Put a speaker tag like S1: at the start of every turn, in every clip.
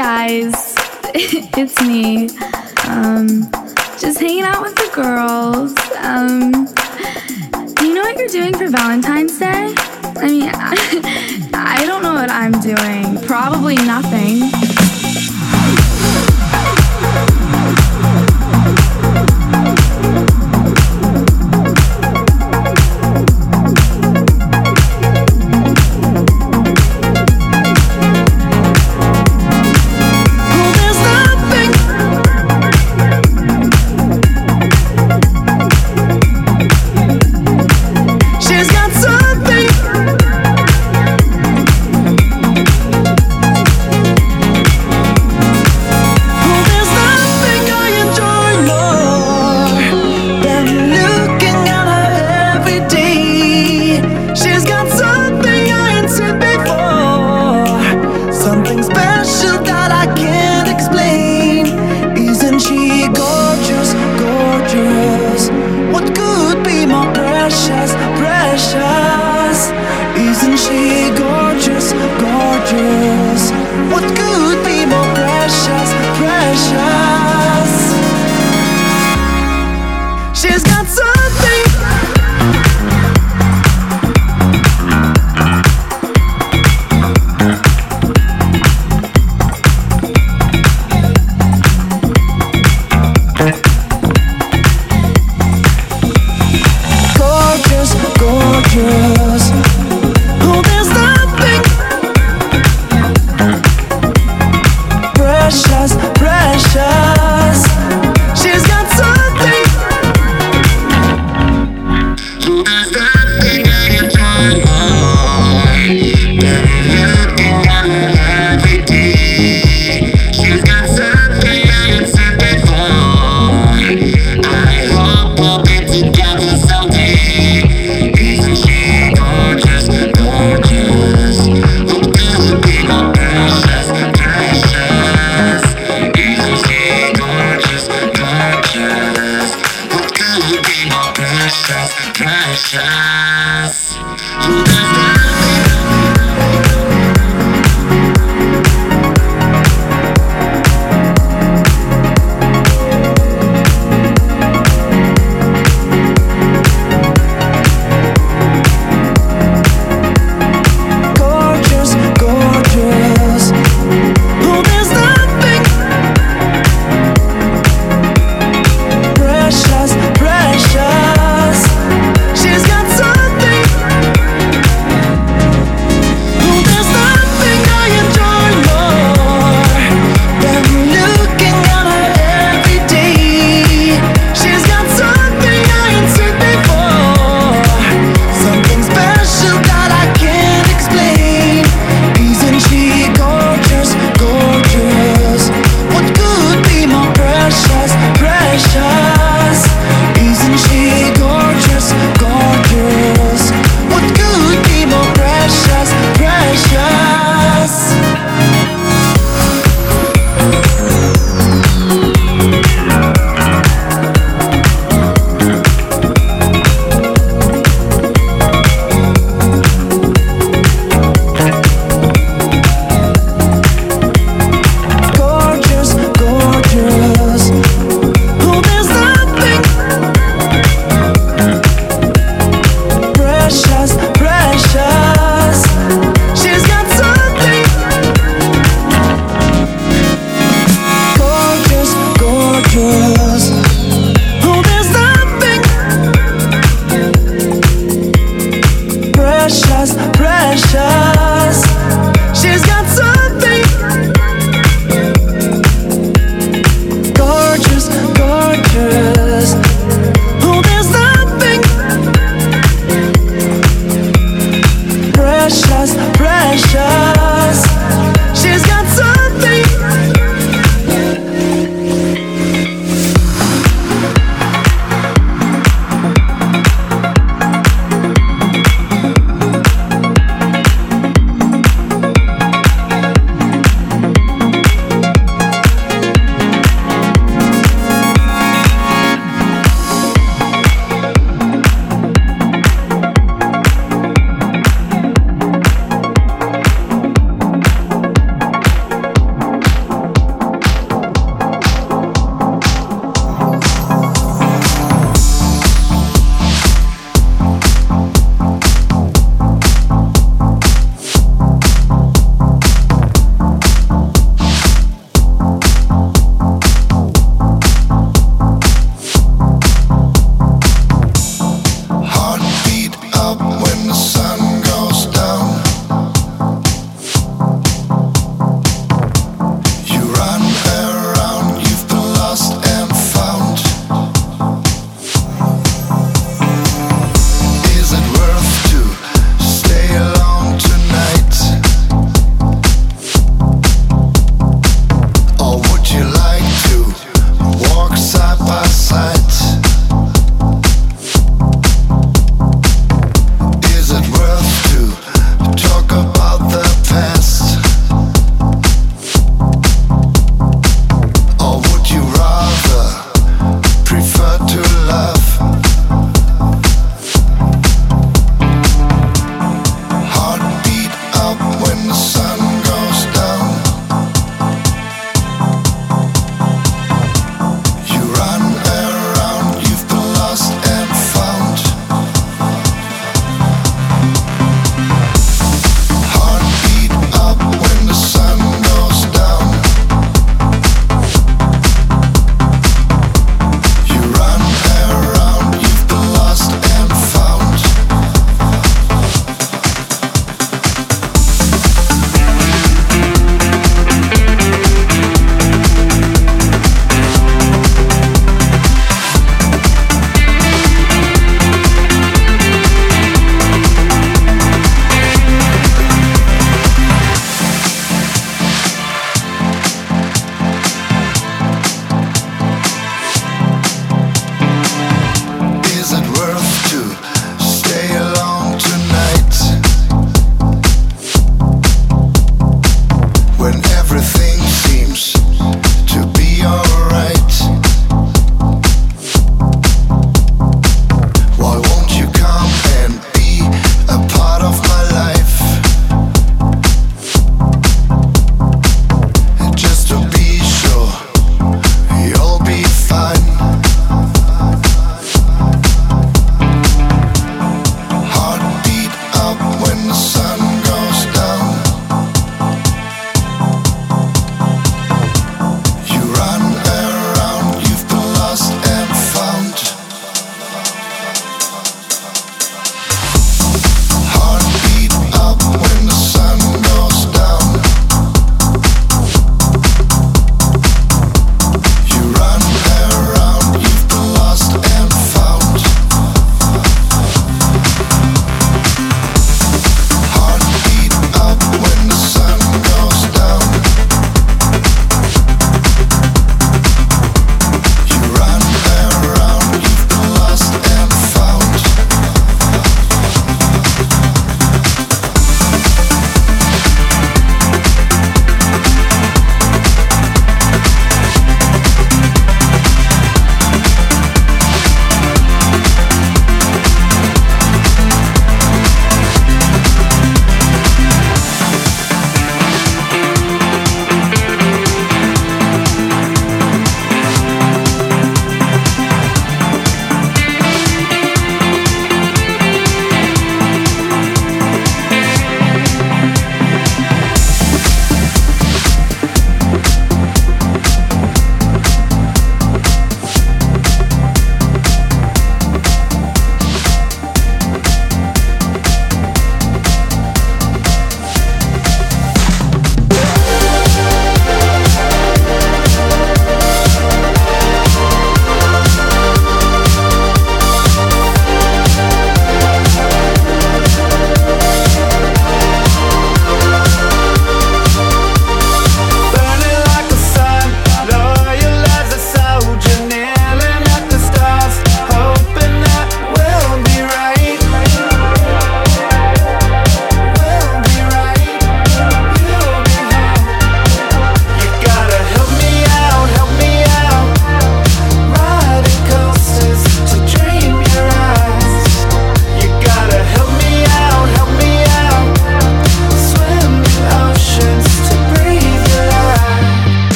S1: Guys, it's me. Um, just hanging out with the girls. Um, do you know what you're doing for Valentine's Day? I mean, I, I don't know what I'm doing. Probably nothing.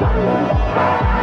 S2: Música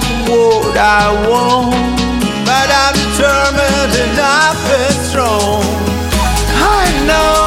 S2: have what I want, but I'm determined and I've been strong. I know.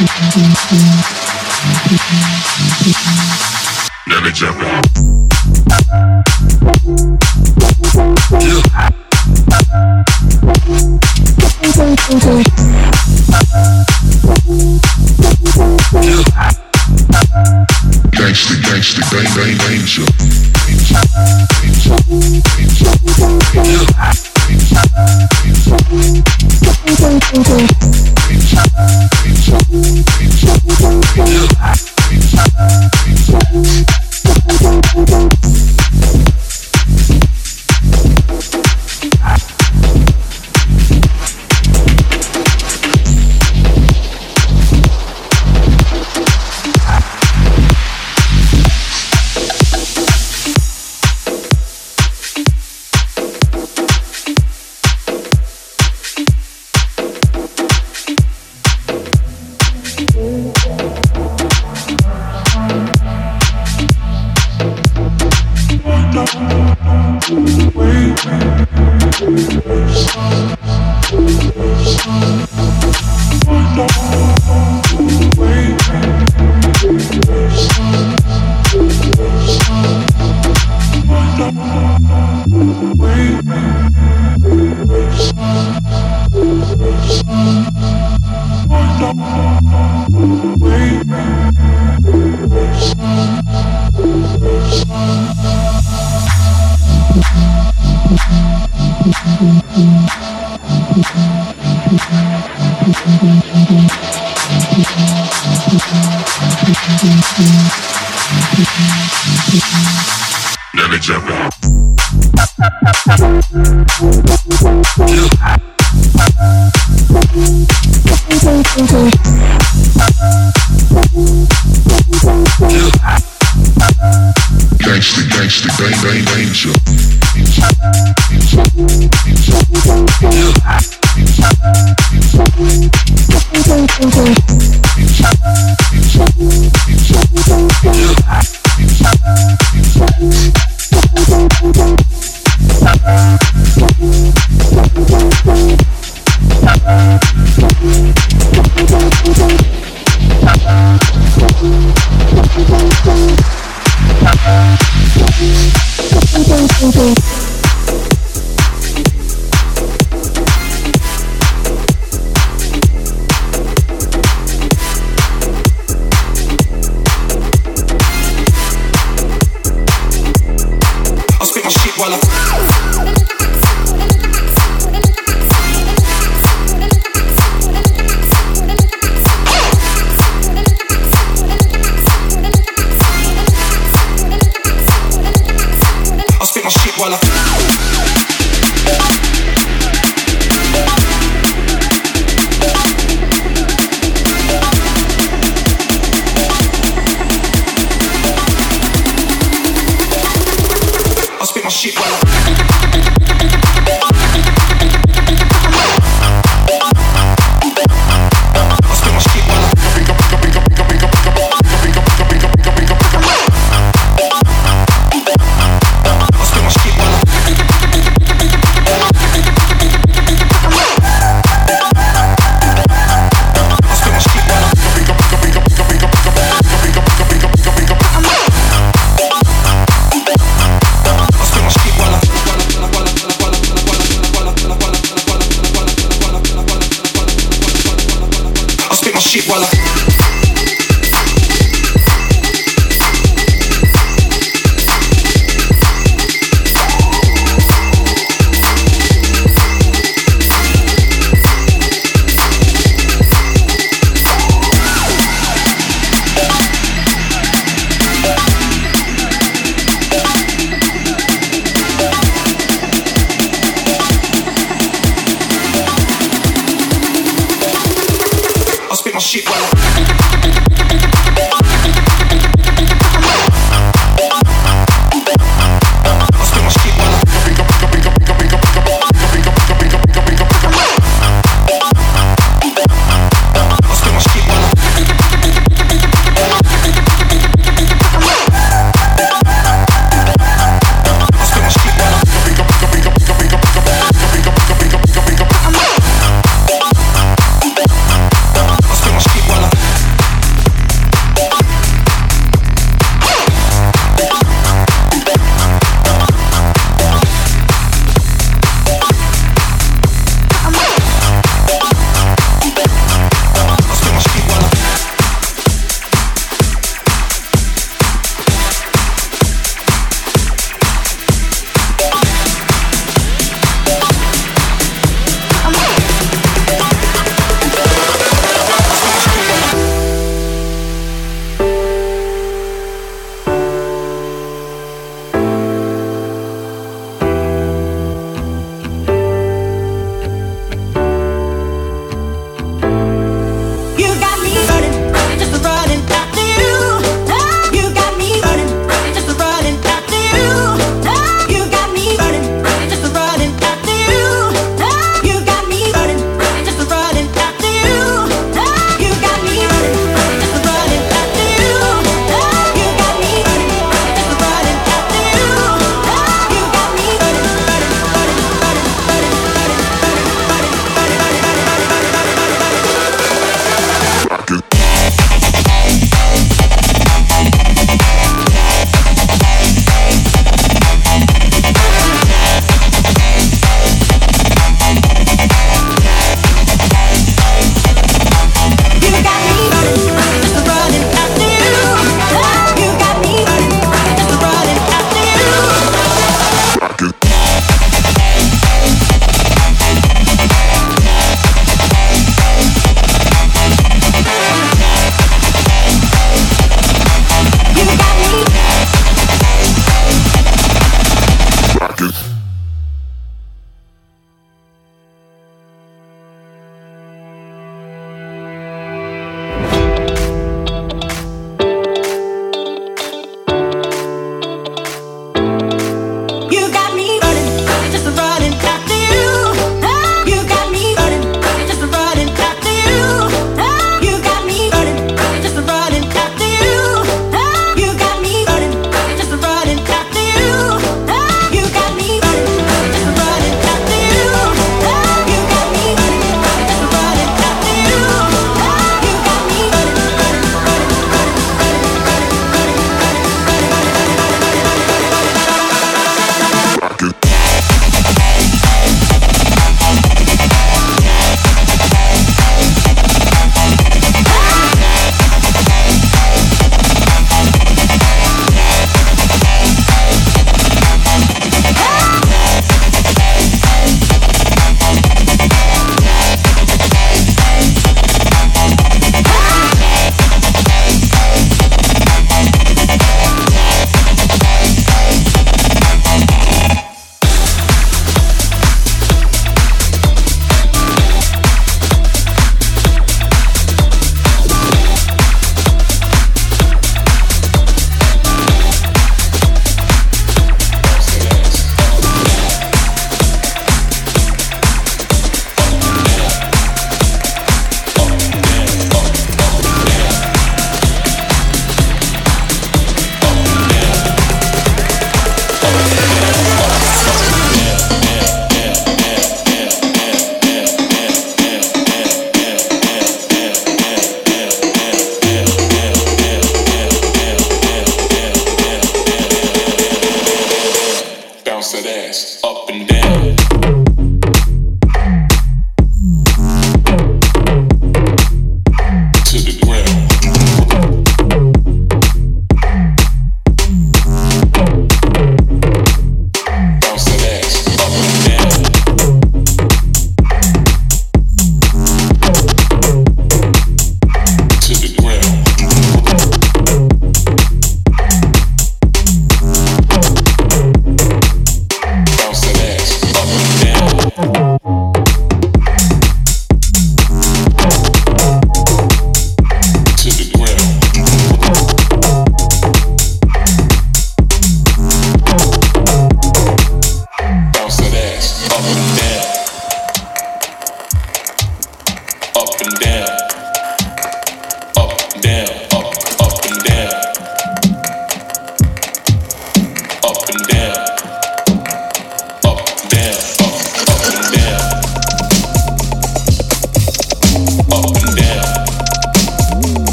S3: Let me jump Gangsta, gangsta, gang, gang, danger. Danger, danger,
S4: danger, danger. Look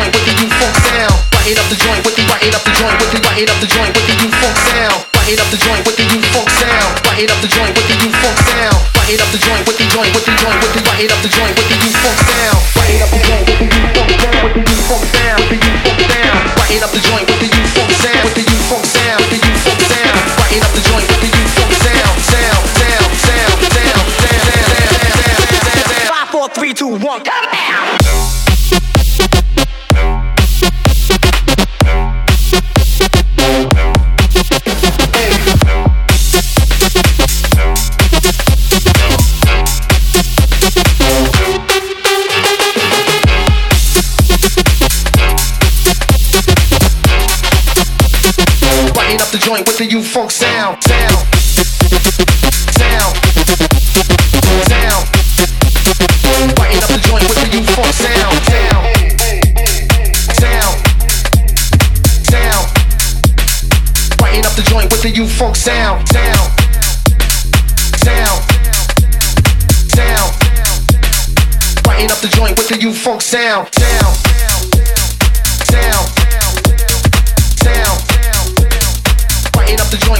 S4: joint with the U funk sound.
S5: Brighten up the joint with the brighten up the joint with the brighten up the joint with the U funk sound. Brighten up the joint with the U funk sound. Brighten up the joint with the U funk sound. Brighten up the joint with the joint with the joint with the brighten up the joint with the U funk sound. Brighten up the joint with the U funk sound with the U funk sound with the U funk sound. Brighten up the joint with the U funk sound with the U funk sound with the U funk sound. Brighten up the joint with the U funk sound sound sound sound sound sound sound sound sound. Five, four, three, two, one. Brighten the joint with the U funk sound, sound, sound, sound. Up the joint with the funk sound, sound, sound, sound. Brighten up the joint with the funk sound, sound, sound, sound. Up the joint with the U funk sound, sound, the joint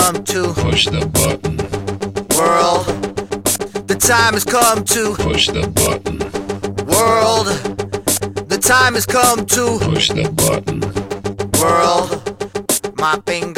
S6: come to
S7: push the button.
S6: World, the time has come to
S7: push the button.
S6: World, the time has come to
S7: push the button.
S6: World, my finger.